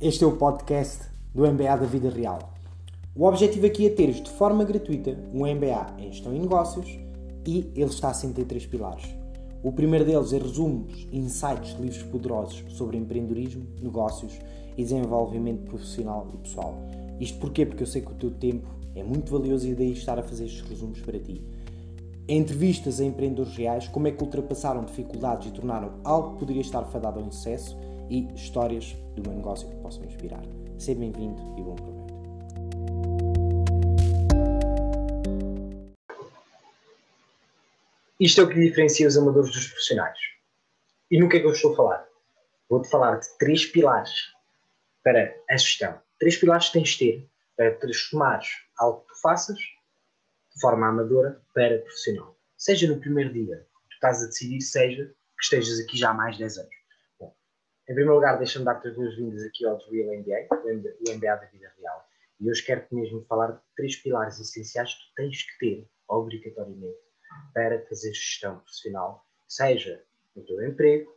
Este é o podcast do MBA da Vida Real. O objetivo aqui é teres de forma gratuita um MBA em Gestão e Negócios e ele está assente em três pilares. O primeiro deles é resumos, insights, livros poderosos sobre empreendedorismo, negócios e desenvolvimento profissional e pessoal. Isto porquê? Porque eu sei que o teu tempo é muito valioso e daí estar a fazer estes resumos para ti. Entrevistas a empreendedores reais, como é que ultrapassaram dificuldades e tornaram algo que poderia estar fadado ao insucesso e histórias do meu negócio que possam inspirar. Seja bem-vindo e bom proveito. Isto é o que diferencia os amadores dos profissionais. E no que é que eu estou a falar? Vou-te falar de três pilares para a gestão. Três pilares que tens de ter para transformares algo que tu faças de forma amadora para profissional. Seja no primeiro dia que tu estás a decidir, seja que estejas aqui já há mais de 10 anos. Em primeiro lugar, deixa-me dar-te as boas-vindas aqui ao Real MBA, o MBA da vida real. E hoje quero-te mesmo falar de três pilares essenciais que tens que ter, obrigatoriamente, para fazer gestão profissional, seja no teu emprego,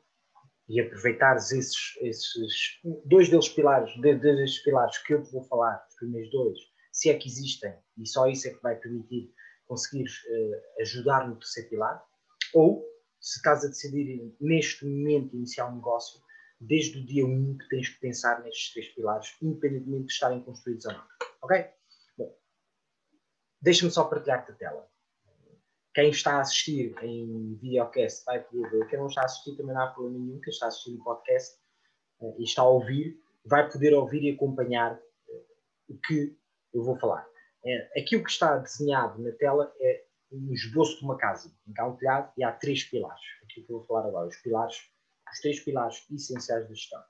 e aproveitares esses, esses dois deles pilares, desses pilares que eu te vou falar, os primeiros dois, se é que existem, e só isso é que vai permitir conseguires uh, ajudar no terceiro pilar, ou se estás a decidir neste momento iniciar um negócio, desde o dia 1 um que tens que pensar nestes três pilares, independentemente de estarem construídos ou não. Ok? Bom, deixa-me só partilhar-te a tela. Quem está a assistir em videocast vai poder ver. Quem não está a assistir também não há problema nenhum. Quem está a assistir em podcast uh, e está a ouvir, vai poder ouvir e acompanhar uh, o que eu vou falar. É, aquilo que está desenhado na tela é um esboço de uma casa, há um telhado e há três pilares. Aquilo que eu vou falar agora, os pilares, os três pilares essenciais da gestão.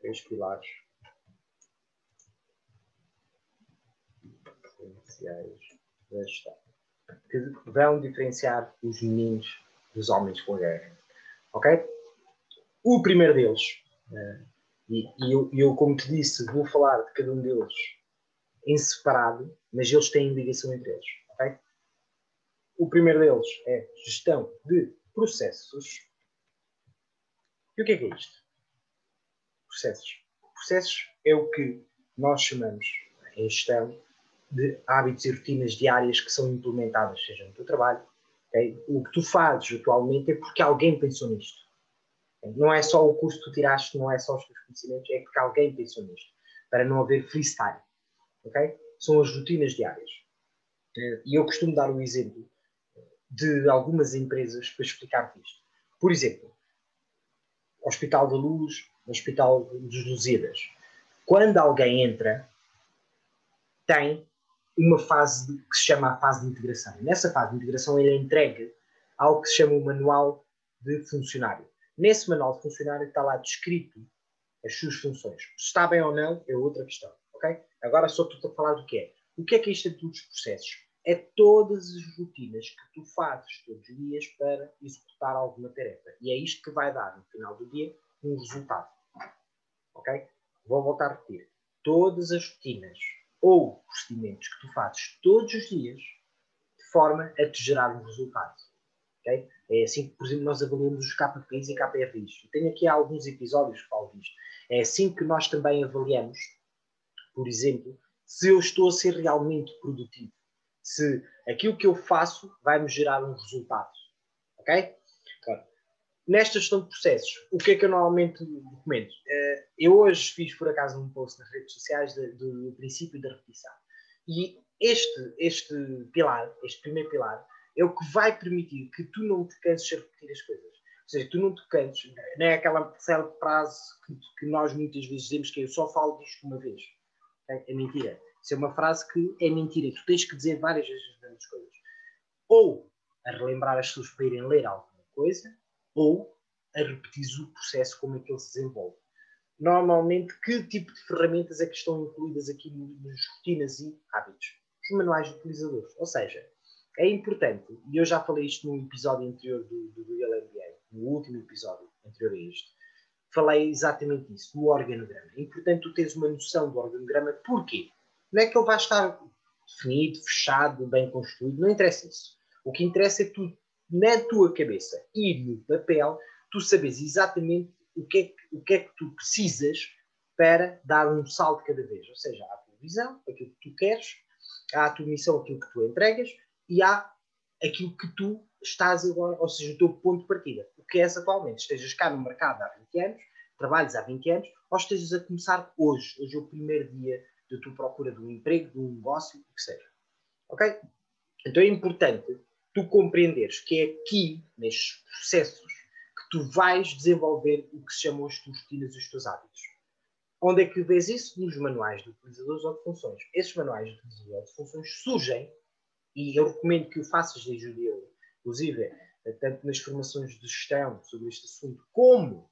Três pilares essenciais da gestão que vão diferenciar os meninos dos homens com guerra. Ok? O primeiro deles, uh, e, e eu, eu, como te disse, vou falar de cada um deles em separado, mas eles têm ligação entre eles. Ok? O primeiro deles é gestão de processos. E o que é que é isto? Processos. Processos é o que nós chamamos em gestão de hábitos e rotinas diárias que são implementadas, seja no teu trabalho. Okay? O que tu fazes atualmente é porque alguém pensou nisto. Não é só o curso que tu tiraste, não é só os teus conhecimentos, é porque alguém pensou nisto. Para não haver freestyle. Okay? São as rotinas diárias. E eu costumo dar o exemplo de algumas empresas para explicar isto. Por exemplo, Hospital da Luz, Hospital dos Lusíadas. Quando alguém entra, tem uma fase de, que se chama a fase de integração. Nessa fase de integração ele é entregue ao que se chama o manual de funcionário. Nesse manual de funcionário está lá descrito as suas funções. Se está bem ou não é outra questão. Okay? Agora só estou a falar do que é. O que é que é todos os processos? É todas as rotinas que tu fazes todos os dias para executar alguma tarefa. E é isto que vai dar, no final do dia, um resultado. Ok? Vou voltar a repetir. Todas as rotinas ou procedimentos que tu fazes todos os dias de forma a te gerar um resultado. Okay? É assim que, por exemplo, nós avaliamos os KPIs e KPRIs. Eu tenho aqui alguns episódios que falo disto. É assim que nós também avaliamos, por exemplo, se eu estou a ser realmente produtivo. Se aquilo que eu faço vai me gerar um resultado. Ok? nesta gestão de processos, o que é que eu normalmente recomendo? Eh, eu hoje fiz, por acaso, um post nas redes sociais do, princípio da repetição. E este, este pilar, este primeiro pilar, é o que vai permitir que tu não te canses de repetir as coisas. Ou seja, tu não te canses, não é aquela célebre frase que, que, nós muitas vezes dizemos que eu só falo disto uma vez. É, é mentira. Isso é uma frase que é mentira. Tu tens que dizer várias vezes as mesmas coisas. Ou a relembrar as pessoas para irem ler alguma coisa, ou a repetir o processo como é que ele se desenvolve. Normalmente, que tipo de ferramentas é que estão incluídas aqui nas rotinas e hábitos? Os manuais de utilizadores. Ou seja, é importante, e eu já falei isto no episódio anterior do, do Real MBA, no último episódio anterior a este, falei exatamente isso, do organograma. É importante tu teres uma noção do organograma, porquê? Não é que ele vai estar definido, fechado, bem construído, não interessa isso. O que interessa é tu na tua cabeça e no papel, tu sabes exatamente o que, é que, o que é que tu precisas para dar um salto cada vez. Ou seja, há a tua visão, aquilo que tu queres, há a tua missão, aquilo que tu entregas, e há aquilo que tu estás agora, ou seja, o teu ponto de partida. O que és atualmente. Estejas cá no mercado há 20 anos, trabalhas há 20 anos, ou estejas a começar hoje. Hoje é o primeiro dia da tua procura de um emprego, de um negócio, o que seja. Ok? Então é importante tu compreenderes que é aqui, nestes processos, que tu vais desenvolver o que se chamam as tuas rotinas e os teus hábitos. Onde é que vês isso? Nos manuais de utilizadores ou de funções. Esses manuais de utilizadores ou de funções surgem, e eu recomendo que o faças desde o dia inclusive, tanto nas formações de gestão sobre este assunto, como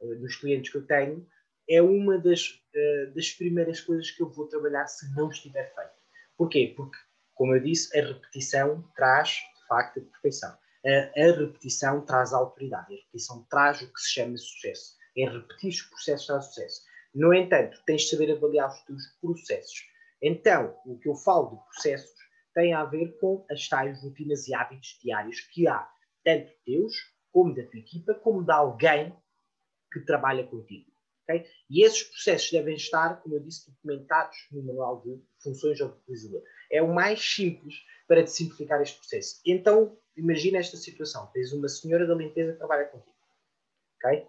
uh, nos clientes que eu tenho, é uma das, uh, das primeiras coisas que eu vou trabalhar se não estiver feito. Porquê? Porque, como eu disse, a repetição traz, de facto, a perfeição. A, a repetição traz a autoridade. A repetição traz o que se chama sucesso. É repetir os processos traz sucesso. No entanto, tens de saber avaliar os teus processos. Então, o que eu falo de processos tem a ver com as tais rotinas e hábitos diários que há, tanto teus, como da tua equipa, como de alguém que trabalha contigo. Okay? E esses processos devem estar, como eu disse, documentados no manual de funções ao utilizador. É o mais simples para te simplificar este processo. Então, imagina esta situação: tens uma senhora da limpeza que trabalha contigo. Okay?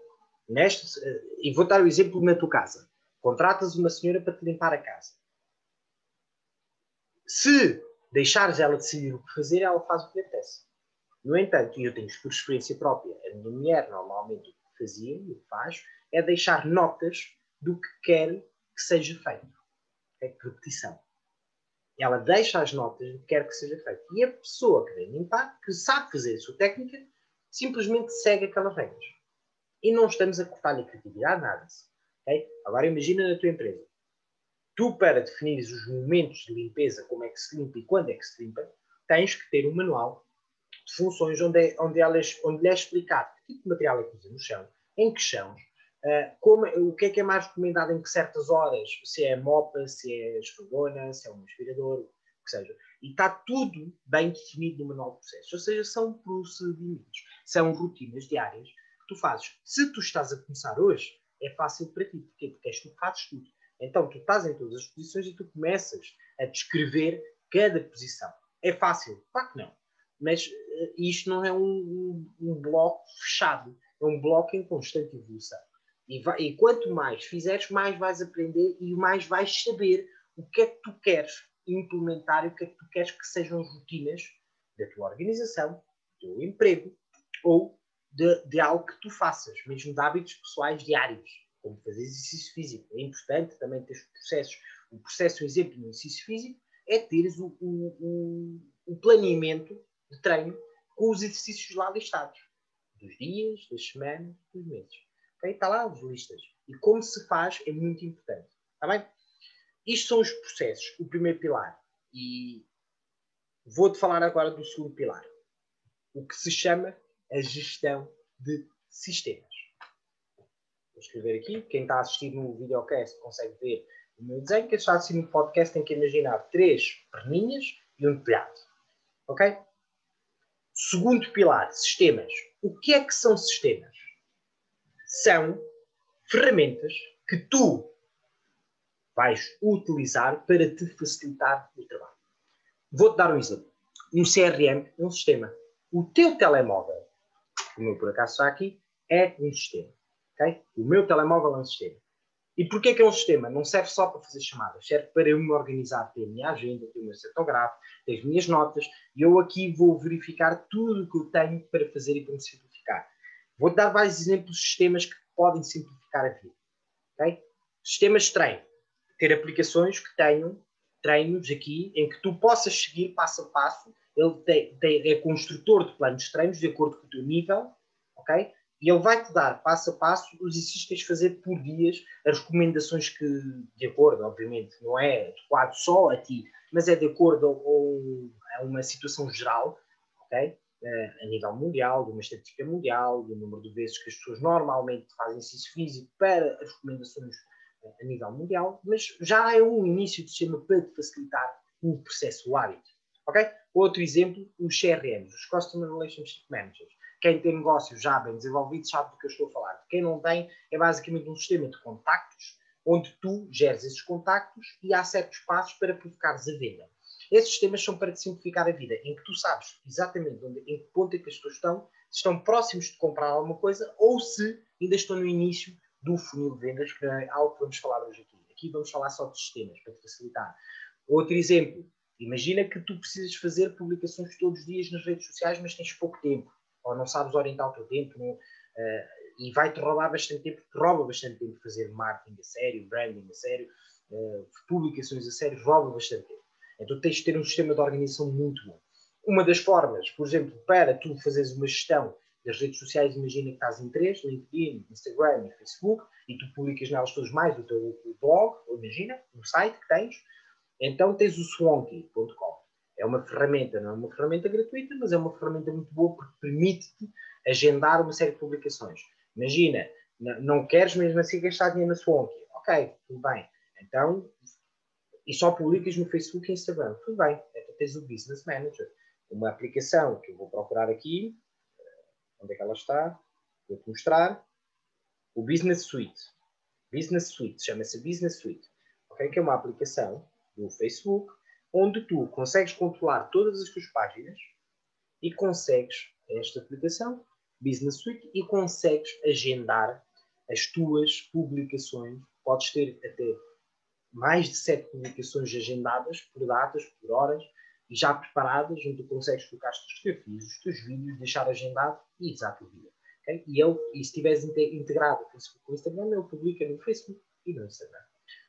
Neste, eh, e vou dar o exemplo na tua casa. Contratas uma senhora para te limpar a casa. Se deixares ela decidir o que fazer, ela faz o que lhe apetece. No entanto, e eu tenho por experiência própria, a minha mulher normalmente o que fazia e o que faz é deixar notas do que quer que seja feito. É repetição. Ela deixa as notas do que quer que seja feito. E a pessoa que vem limpar, que sabe fazer a sua técnica, simplesmente segue aquelas regras. E não estamos a cortar-lhe a criatividade, nada. Okay? Agora imagina na tua empresa tu, para definir os momentos de limpeza, como é que se limpa e quando é que se limpa, tens que ter um manual de funções onde, é, onde, elas, onde lhe é explicado que tipo de material é que usa no chão, em que chão, uh, como, o que é que é mais recomendado em que certas horas, se é mopa, se é esfregona, se é um aspirador, o que seja. E está tudo bem definido no manual de processos. Ou seja, são procedimentos, são rotinas diárias que tu fazes. Se tu estás a começar hoje, é fácil para ti. Porquê? Porque és tu que fazes tudo. Então, tu estás em todas as posições e tu começas a descrever cada posição. É fácil? Claro que não. Mas uh, isto não é um, um, um, bloco fechado. É um bloco em constante evolução. E, vai, e, quanto mais fizeres, mais vais aprender e mais vais saber o que é que tu queres implementar e o que é que tu queres que sejam as rotinas da tua organização, do teu emprego ou de, de algo que tu faças, mesmo de hábitos pessoais diários como fazer exercício físico. É importante também ter os processos. O processo, um exemplo no exercício físico, é teres o, o, o planeamento de treino com os exercícios lá listados. Dos dias, das semanas, dos meses. Okay? Está lá as listas. E como se faz é muito importante. Está bem? Isto são os processos. O primeiro pilar. E vou-te falar agora do segundo pilar. O que se chama a gestão de sistemas escrever aqui. Quem está a assistir no videocast consegue ver o meu desenho. Quem está a assistir no podcast tem que imaginar três perninhas e um telhado. Ok? Segundo pilar, sistemas. O que é que são sistemas? São ferramentas que tu vais utilizar para te facilitar o trabalho. Vou-te dar um exemplo. Um CRM é um sistema. O teu telemóvel, o meu por acaso está aqui, é um sistema. Okay? O meu telemóvel é um sistema. E porquê que é um sistema? Não serve só para fazer chamadas, serve para eu me organizar, ter a minha agenda, ter o meu setográfico, ter as minhas notas, e eu aqui vou verificar tudo o que eu tenho para fazer e para me. Vou dar vários exemplos de sistemas que podem simplificar a vida. Okay? Sistemas de treino. Ter aplicações que tenham treinos aqui em que tu possas seguir passo a passo. Ele tem, tem, é construtor de planos de treinos de acordo com o teu nível, ok? E ele vai-te dar, passo a passo, os exercícios que tens de fazer por dias, as recomendações que, de acordo, obviamente, não é adequado só a ti, mas é de acordo a, uma situação geral, ok? A nível mundial, de uma estatística mundial, do número de vezes que as pessoas normalmente fazem exercício físico para as recomendações uh, a nível mundial, mas já é um início de sistema para facilitar o processo, hábito. Ok? Outro exemplo, os CRMs, os Customer Relationship Managers quem tem negócios já bem desenvolvidos sabe do que eu estou a falar. Quem não tem, é basicamente um sistema de contactos onde tu geres esses contactos e há certos passos para provocares a venda. Esses sistemas são para te simplificar a vida, em que tu sabes exatamente onde, em que ponto é que as pessoas estão, se estão próximos de comprar alguma coisa ou se ainda estão no início do funil de vendas, que é algo que vamos falar hoje aqui. Aqui vamos falar só de sistemas, para te facilitar. Outro exemplo, imagina que tu precisas fazer publicações todos os dias nas redes sociais, mas tens pouco tempo, ou não sabes orientar o teu tempo, não, uh, e vai-te roubar bastante tempo, te rouba bastante tempo fazer marketing a sério, branding a sério, uh, publicações a sério, rouba bastante tempo. Então tens de ter um sistema de organização muito bom. Uma das formas, por exemplo, para tu fazeres uma gestão das redes sociais, imagina que estás em três, LinkedIn, Instagram e Facebook, e tu publicas nelas todos mais o teu blog, ou imagina, um site que tens, então tens o swanky.com. É uma ferramenta, não é uma ferramenta gratuita, mas é uma ferramenta muito boa porque permite-te agendar uma série de publicações. Imagina, não queres mesmo assim gastar dinheiro na Swanky. Ok, tudo bem. Então, e só publicas no Facebook e Instagram. Tudo bem. Então tens o Business Manager. Uma aplicação que eu vou procurar aqui. Onde é que ela está? Vou-te mostrar. O Business Suite. Business Suite. Chama-se Business Suite. Okay? Que é uma aplicação do Facebook onde tu consegues controlar todas as tuas páginas e consegues, esta aplicação, Business Suite, e consegues agendar as tuas publicações. Podes ter até mais de sete publicações agendadas por datas, por horas, já preparadas, onde tu consegues colocar as fotografias, os teus vídeos, deixar agendado e usar a vida. Okay? E, ele, e se estiveres integrado com o Instagram, ele publica no Facebook e no Instagram.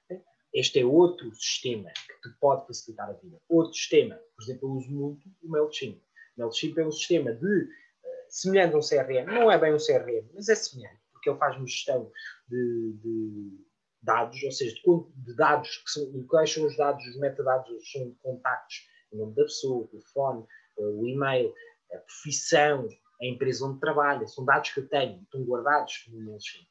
Okay? Este é outro sistema que te pode facilitar a vida. Outro sistema, por exemplo, eu uso muito o MailChimp. O MailChimp é um sistema de, uh, semelhante a um CRM, não é bem um CRM, mas é semelhante, porque ele faz uma gestão de, de dados, ou seja, de, de dados, que são, quais são os dados, os metadados, são contactos, o nome da pessoa, o telefone, eh, o e-mail, a profissão, a empresa onde trabalha, são dados que eu tenho, estão guardados no MailChimp.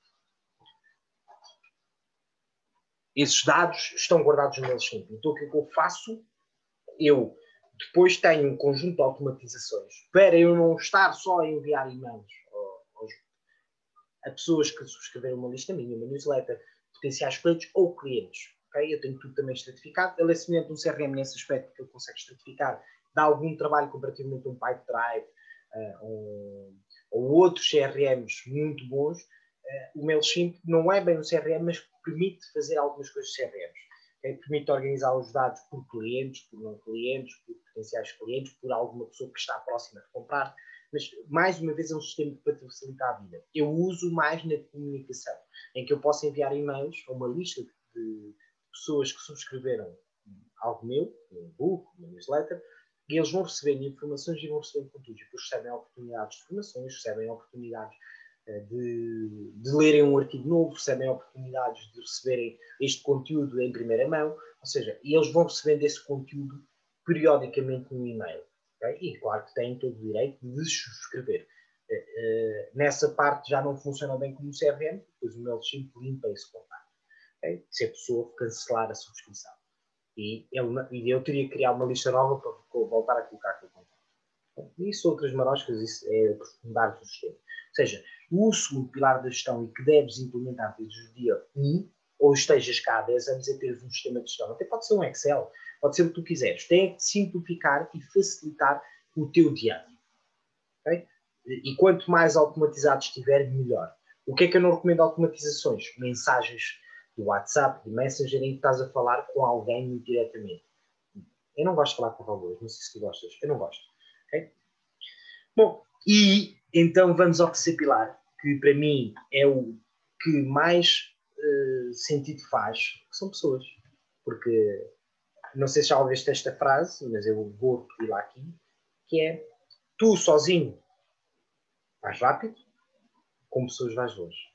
Esses dados estão guardados no MailChimp. Então o que, é que eu faço? Eu depois tenho um conjunto de automatizações para eu não estar só a enviar e-mails a pessoas que subscreveram uma lista minha, uma newsletter, potenciais clientes ou clientes. Okay? Eu tenho tudo também estratificado. Ele é semelhante a um CRM nesse aspecto que ele consegue estratificar. Dá algum trabalho comparativamente a um Pipedrive uh, um, ou outros CRMs muito bons. Uh, o MailChimp não é bem um CRM, mas permite fazer algumas coisas CRMs. Okay? Permite organizar os dados por clientes, por não clientes, por potenciais clientes, por alguma pessoa que está próxima de comprar mas mais uma vez é um sistema para te facilitar a vida. Eu uso mais na comunicação, em que eu posso enviar e-mails a uma lista de pessoas que subscreveram algo meu, um book, uma newsletter, e eles vão receber informações e vão receber conteúdos. Depois recebem oportunidades de formações, recebem oportunidades eh, de, de, lerem um artigo novo, recebem oportunidades de receberem este conteúdo em primeira mão, ou seja, eles vão recebendo esse conteúdo periodicamente no e-mail. E claro que têm todo o direito de subscrever. Uh, nessa parte já não funciona bem como CRM, pois o MailChimp limpa esse contato. Se a pessoa cancelar a subscrição. E, ele, e eu teria que criar uma lista nova para voltar a colocar aquele contato. Isso, outras maroscas, isso é aprofundar o sistema. Ou seja, o segundo pilar da gestão e que deves implementar desde o dia 1, ou estejas cá há 10 anos, é teres um sistema de gestão. Até pode ser um Excel, Pode ser o que tu quiseres. Tem que simplificar e facilitar o teu dia a. Okay? E quanto mais automatizado estiver, melhor. O que é que eu não recomendo automatizações? Mensagens do WhatsApp, de Messenger, em que estás a falar com alguém diretamente. Eu não gosto de falar com robôs, não sei se tu gostas. Eu não gosto. Okay? Bom, e então vamos ao terceiro pilar, que para mim é o que mais uh, sentido faz, que são pessoas. Porque não sei se já ouviste esta frase, mas eu vou repetir lá aqui, que é tu sozinho vais rápido, com pessoas vais longe.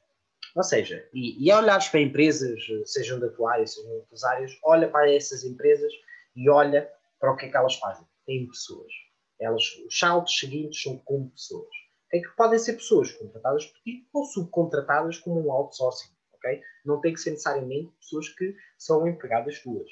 Ou seja, e, e olhares para empresas, sejam da tua área, sejam de outras áreas, olha para essas empresas e olha para o que é que elas fazem. Têm pessoas. Elas, os saltos seguintes são com pessoas. Okay? Que podem ser pessoas contratadas por ti ou subcontratadas como um outsourcing. Okay? Não tem que ser necessariamente pessoas que são empregadas tuas.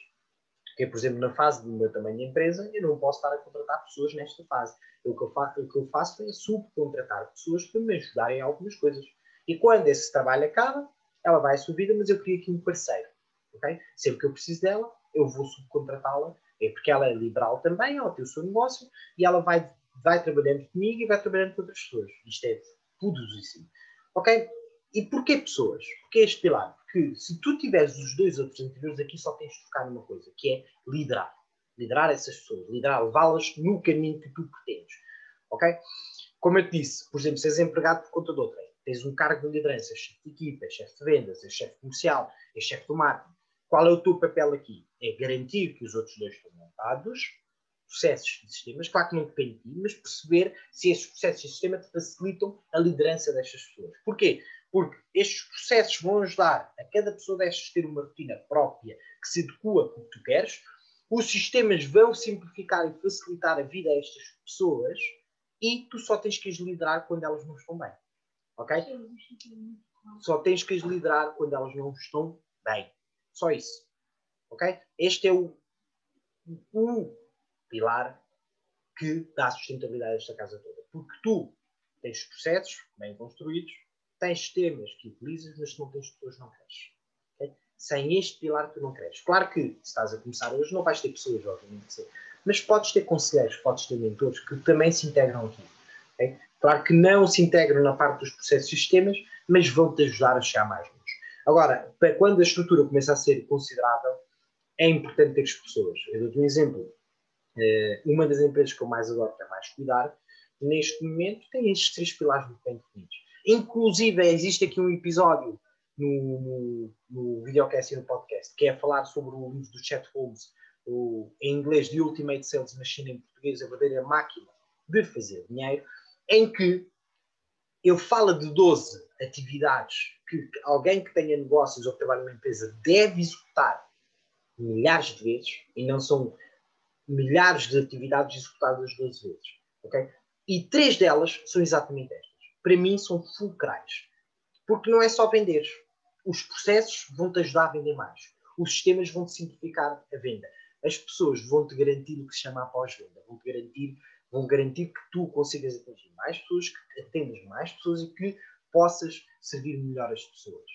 Porque, por exemplo, na fase do meu tamanho de empresa, eu não posso estar a contratar pessoas nesta fase. O que eu faço, o que eu faço é subcontratar pessoas para me ajudarem em algumas coisas. E quando esse trabalho acaba, ela vai à sua vida, mas eu queria aqui um parceiro. Okay? Sempre que eu preciso dela, eu vou subcontratá-la, é porque ela é liberal também, ela tem o seu negócio e ela vai, vai trabalhando comigo e vai trabalhando com outras pessoas. Isto é poderosíssimo. Ok? E porquê pessoas? Porque este pilar? Porque se tu tiveres os dois outros anteriores aqui, só tens de focar numa coisa, que é liderar. Liderar essas pessoas, liderar, levá-las no caminho que tu pretendes. Ok? Como eu te disse, por exemplo, se és empregado por conta de outra, tens um cargo de liderança, és chefe de equipa, és chefe de vendas, és chefe comercial, és chefe do marketing. Qual é o teu papel aqui? É garantir que os outros dois estão montados, processos e sistemas, claro que não depende de ti, mas perceber se esses processos e sistemas te facilitam a liderança destas pessoas. Porquê? Porque estes processos vão ajudar a cada pessoa destas ter uma rotina própria que se adequa ao que tu queres, os sistemas vão simplificar e facilitar a vida a estas pessoas e tu só tens que as liderar quando elas não estão bem. Ok? Só tens que as liderar quando elas não estão bem. Só isso. Ok? Este é o, o pilar que dá sustentabilidade a esta casa toda. Porque tu tens processos bem construídos, tens sistemas que utilizas, mas não tens pessoas, não cresces. Okay? Sem este pilar, tu não cresces. Claro que, se estás a começar hoje, não vais ter pessoas, obviamente, mas podes ter conselheiros, podes ter mentores que também se integram aqui. Okay? Claro que não se integram na parte dos processos e sistemas, mas vão-te ajudar a chegar mais longe. Agora, para quando a estrutura começa a ser considerável, é importante ter as pessoas. Eu dou-te um exemplo. Eh, uma das empresas que eu mais adoro, que é mais cuidar, neste momento tem estes três pilares muito bem definidos. Inclusive, existe aqui um episódio no, no, no videocast e no podcast, que é falar sobre o livro do Chet Holmes, o, em inglês The Ultimate Sales Machine, em português, a verdadeira máquina de fazer dinheiro, em que ele fala de 12 atividades que alguém que tenha negócios ou que trabalha numa empresa deve executar milhares de vezes, e não são milhares de atividades executadas 12 vezes. Okay? E três delas são exatamente estas. Para mim, são fulcrais. Porque não é só vender. Os processos vão-te ajudar a vender mais. Os sistemas vão-te simplificar a venda. As pessoas vão-te garantir o que se chama pós-venda. Vão-te garantir, vão garantir que tu consigas atingir mais pessoas, que atendas mais pessoas e que possas servir melhor as pessoas.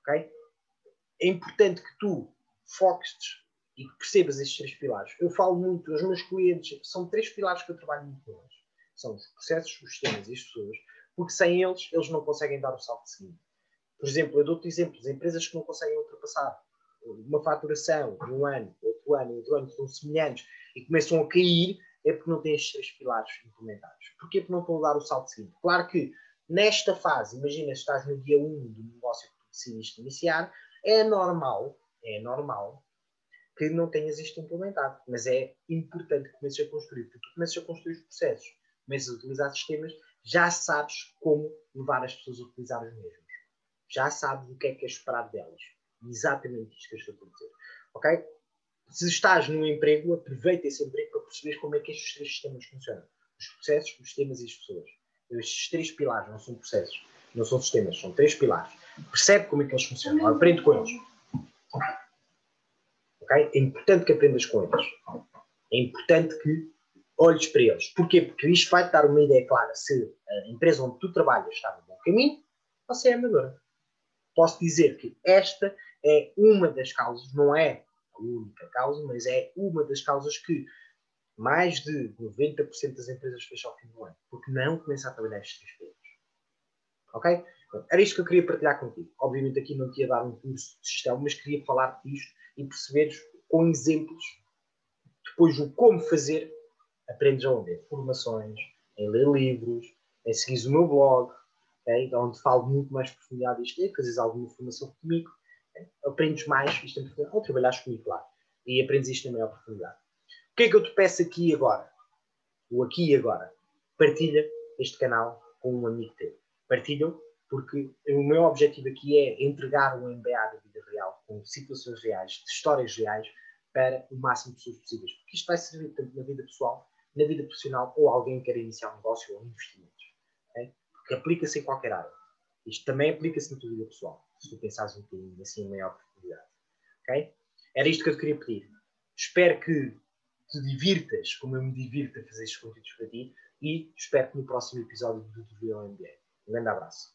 Ok? É importante que tu foques e que percebas estes três pilares. Eu falo muito aos meus clientes, são três pilares que eu trabalho muito com eles. São os processos, os sistemas e as pessoas, porque sem eles, eles não conseguem dar o salto seguinte. Por exemplo, eu dou-te exemplos, empresas que não conseguem ultrapassar uma faturação de um ano, outro ano, outro ano, são semelhantes e começam a cair, é porque não têm estes três pilares implementados. Porquê? Porque não estão a dar o salto seguinte. Claro que nesta fase, imagina estás no dia 1 do negócio que decidiste iniciar, é normal, é normal que não tenhas isto implementado. Mas é importante que comeces a construir, porque tu começas a construir os processos, começas a utilizar sistemas, já sabes como levar as pessoas a utilizar os mesmos. Já sabes o que é que é esperado delas. Exatamente isto que eu estou a dizer. Ok? Se estás num emprego, aproveita esse emprego para perceber como é que estes três sistemas funcionam. Os processos, os sistemas e as pessoas. Estes três pilares não são processos, não são sistemas, são três pilares. Percebe como é que eles funcionam. Aprende com eles. Okay? É importante que aprendas com eles. É importante que olhes para eles. Porquê? Porque isto vai-te dar uma ideia clara se a empresa onde tu trabalhas está no bom caminho ou se é amadora. Posso dizer que esta é uma das causas, não é a única causa, mas é uma das causas que mais de 90% das empresas fecham ao fim do ano, porque não começam a trabalhar estes três períodos. Ok? Era isto que eu queria partilhar contigo. Obviamente aqui não te ia dar um curso de gestão, mas queria falar disto e perceberes com exemplos depois o como fazer, aprendes onde? Em formações, em ler livros, em seguir o meu blog, okay? onde falo muito mais profundidade disto, e fazes alguma formação comigo, okay? aprendes mais isto em profundidade, ou trabalhas comigo, claro, e aprendes isto em maior profundidade. O que é que eu te peço aqui agora? O aqui e agora. Partilha este canal com um amigo teu. Partilham porque o meu objetivo aqui é entregar um MBA com situações reais, de histórias reais, para o máximo de pessoas possíveis. Porque isto vai servir tanto na vida pessoal, na vida profissional, ou alguém que quer iniciar um negócio ou investimentos. Okay? Porque aplica-se em qualquer área. Isto também aplica-se na tua vida pessoal, se tu pensares um bocadinho assim em maior profundidade. Okay? Era isto que eu te queria pedir. Espero que te divirtas, como eu me divirto a fazer estes conteúdos para ti, e espero que no próximo episódio do Tutorial MBA. Um grande abraço.